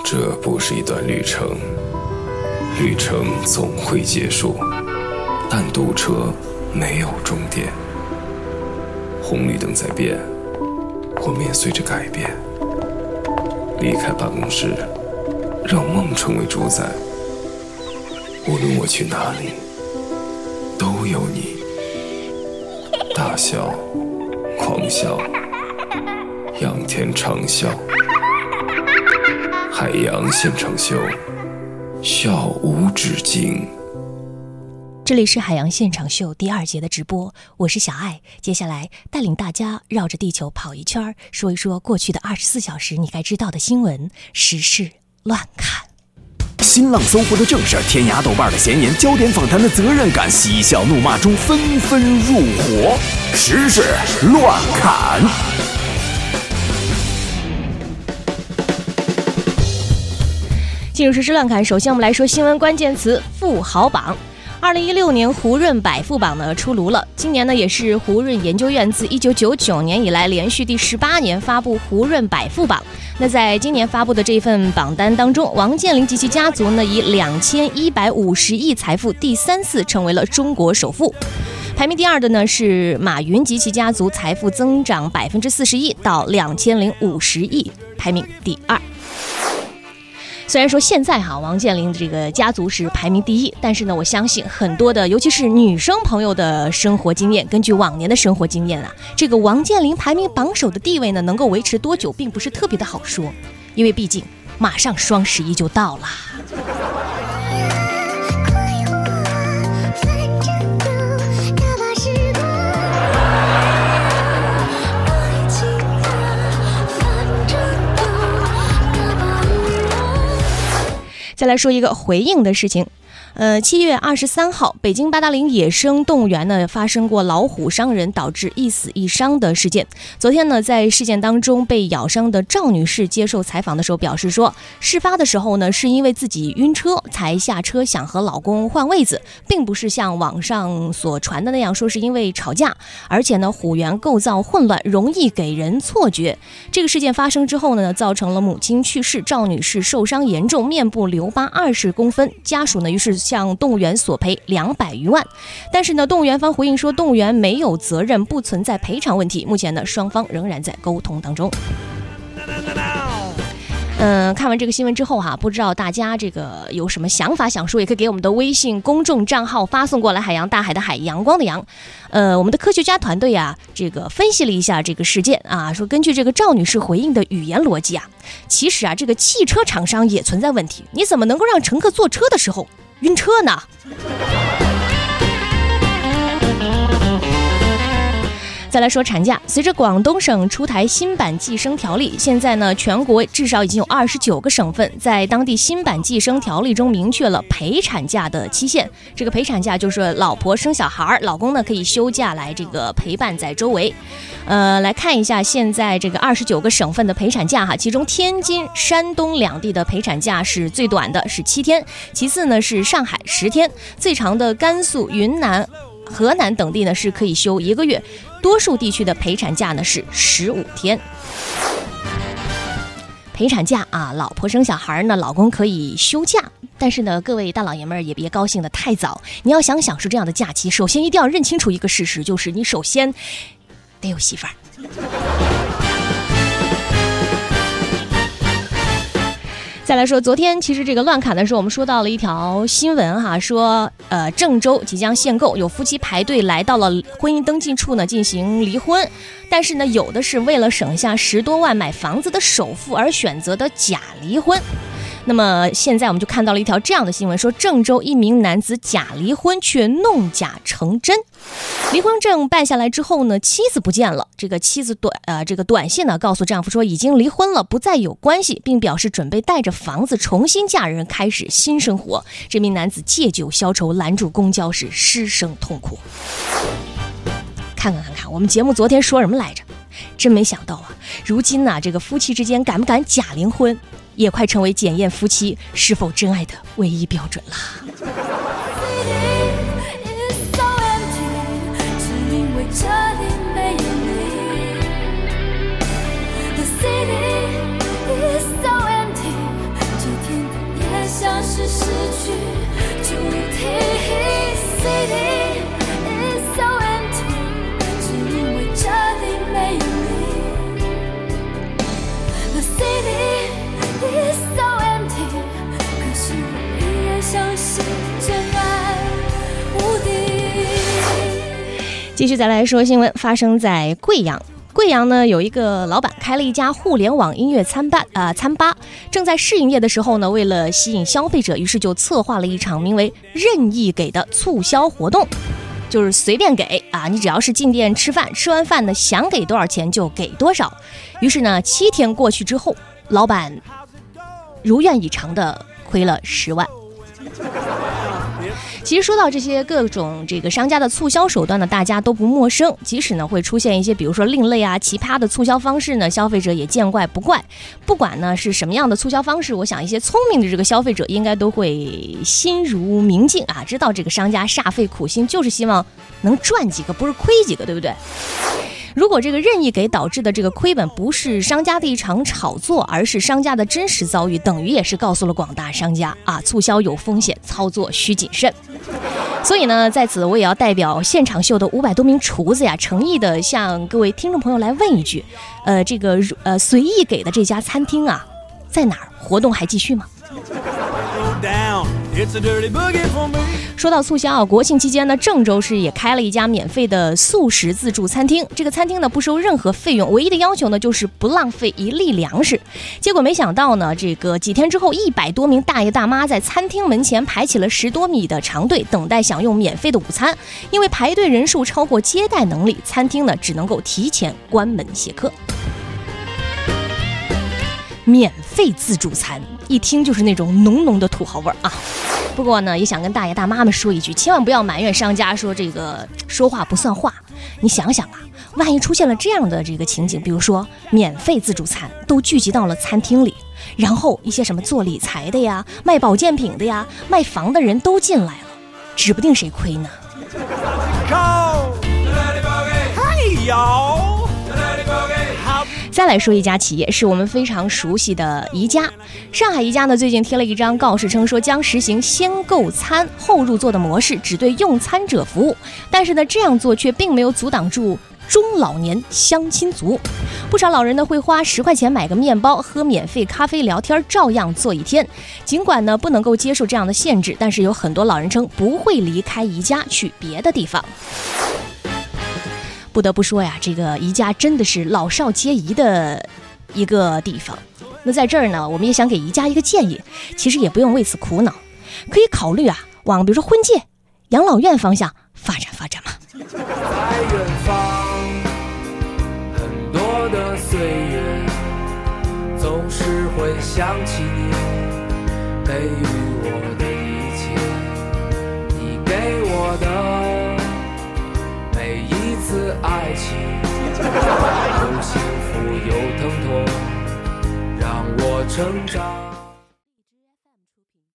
这不是一段旅程，旅程总会结束，但堵车没有终点。红绿灯在变，我们也随着改变。离开办公室，让梦成为主宰。无论我去哪里，都有你。大笑，狂笑，仰天长啸。海洋现场秀，笑无止境。这里是海洋现场秀第二节的直播，我是小爱。接下来带领大家绕着地球跑一圈，说一说过去的二十四小时你该知道的新闻时事乱看。新浪、搜狐的正事，天涯、豆瓣的闲言，焦点访谈的责任感，嬉笑怒骂中纷纷入伙，时事乱侃。进入实时乱侃，首先我们来说新闻关键词富豪榜。二零一六年胡润百富榜呢出炉了，今年呢也是胡润研究院自一九九九年以来连续第十八年发布胡润百富榜。那在今年发布的这份榜单当中，王健林及其家族呢以两千一百五十亿财富第三次成为了中国首富。排名第二的呢是马云及其家族，财富增长百分之四十一到两千零五十亿，排名第二。虽然说现在哈王健林的这个家族是排名第一，但是呢，我相信很多的，尤其是女生朋友的生活经验，根据往年的生活经验啊，这个王健林排名榜首的地位呢，能够维持多久，并不是特别的好说，因为毕竟马上双十一就到了。再来说一个回应的事情。呃，七月二十三号，北京八达岭野生动物园呢发生过老虎伤人，导致一死一伤的事件。昨天呢，在事件当中被咬伤的赵女士接受采访的时候表示说，事发的时候呢，是因为自己晕车才下车想和老公换位子，并不是像网上所传的那样说是因为吵架。而且呢，虎园构造混乱，容易给人错觉。这个事件发生之后呢，造成了母亲去世，赵女士受伤严重，面部留疤二十公分，家属呢于是。向动物园索赔两百余万，但是呢，动物园方回应说，动物园没有责任，不存在赔偿问题。目前呢，双方仍然在沟通当中。嗯，看完这个新闻之后哈，不知道大家这个有什么想法想说，也可以给我们的微信公众账号发送过来。海洋大海的海，阳光的阳。呃，我们的科学家团队啊，这个分析了一下这个事件啊，说根据这个赵女士回应的语言逻辑啊，其实啊，这个汽车厂商也存在问题。你怎么能够让乘客坐车的时候？晕车呢？再来说产假，随着广东省出台新版计生条例，现在呢，全国至少已经有二十九个省份在当地新版计生条例中明确了陪产假的期限。这个陪产假就是老婆生小孩，老公呢可以休假来这个陪伴在周围。呃，来看一下现在这个二十九个省份的陪产假哈，其中天津、山东两地的陪产假是最短的，是七天；其次呢是上海十天，最长的甘肃、云南。河南等地呢是可以休一个月，多数地区的陪产假呢是十五天。陪产假啊，老婆生小孩呢，老公可以休假，但是呢，各位大老爷们儿也别高兴的太早。你要想享受这样的假期，首先一定要认清楚一个事实，就是你首先得有媳妇儿。再来说，昨天其实这个乱砍的时候，我们说到了一条新闻哈，说呃郑州即将限购，有夫妻排队来到了婚姻登记处呢进行离婚，但是呢有的是为了省下十多万买房子的首付而选择的假离婚。那么现在我们就看到了一条这样的新闻，说郑州一名男子假离婚却弄假成真，离婚证办下来之后呢，妻子不见了。这个妻子短呃这个短信呢告诉丈夫说已经离婚了，不再有关系，并表示准备带着房子重新嫁人，开始新生活。这名男子借酒消愁，拦住公交时失声痛哭。看看看看，我们节目昨天说什么来着？真没想到啊，如今呢这个夫妻之间敢不敢假离婚？也快成为检验夫妻是否真爱的唯一标准了。是失去继续再来说新闻，发生在贵阳。贵阳呢有一个老板开了一家互联网音乐餐吧，呃，餐吧正在试营业的时候呢，为了吸引消费者，于是就策划了一场名为“任意给”的促销活动，就是随便给啊，你只要是进店吃饭，吃完饭呢想给多少钱就给多少。于是呢，七天过去之后，老板如愿以偿的亏了十万。其实说到这些各种这个商家的促销手段呢，大家都不陌生。即使呢会出现一些比如说另类啊、奇葩的促销方式呢，消费者也见怪不怪。不管呢是什么样的促销方式，我想一些聪明的这个消费者应该都会心如明镜啊，知道这个商家煞费苦心就是希望能赚几个，不是亏几个，对不对？如果这个任意给导致的这个亏本不是商家的一场炒作，而是商家的真实遭遇，等于也是告诉了广大商家啊，促销有风险，操作需谨慎。所以呢，在此我也要代表现场秀的五百多名厨子呀，诚意的向各位听众朋友来问一句，呃，这个呃随意给的这家餐厅啊，在哪儿？活动还继续吗？说到促销啊，国庆期间呢，郑州市也开了一家免费的素食自助餐厅。这个餐厅呢不收任何费用，唯一的要求呢就是不浪费一粒粮食。结果没想到呢，这个几天之后，一百多名大爷大妈在餐厅门前排起了十多米的长队，等待享用免费的午餐。因为排队人数超过接待能力，餐厅呢只能够提前关门谢客。免费自助餐，一听就是那种浓浓的土豪味儿啊！不过呢，也想跟大爷大妈们说一句，千万不要埋怨商家说这个说话不算话。你想想啊，万一出现了这样的这个情景，比如说免费自助餐都聚集到了餐厅里，然后一些什么做理财的呀、卖保健品的呀、卖房的人都进来了，指不定谁亏呢。Call. Hey, y'all. 再来说一家企业，是我们非常熟悉的宜家。上海宜家呢，最近贴了一张告示，称说将实行先购餐后入座的模式，只对用餐者服务。但是呢，这样做却并没有阻挡住中老年相亲族。不少老人呢会花十块钱买个面包，喝免费咖啡，聊天，照样坐一天。尽管呢不能够接受这样的限制，但是有很多老人称不会离开宜家去别的地方。不得不说呀，这个宜家真的是老少皆宜的一个地方。那在这儿呢，我们也想给宜家一个建议，其实也不用为此苦恼，可以考虑啊，往比如说婚介、养老院方向发展发展嘛。在远方，很多的岁月，总是会想起你，给予我的爱情，有幸福有疼痛，让我成长。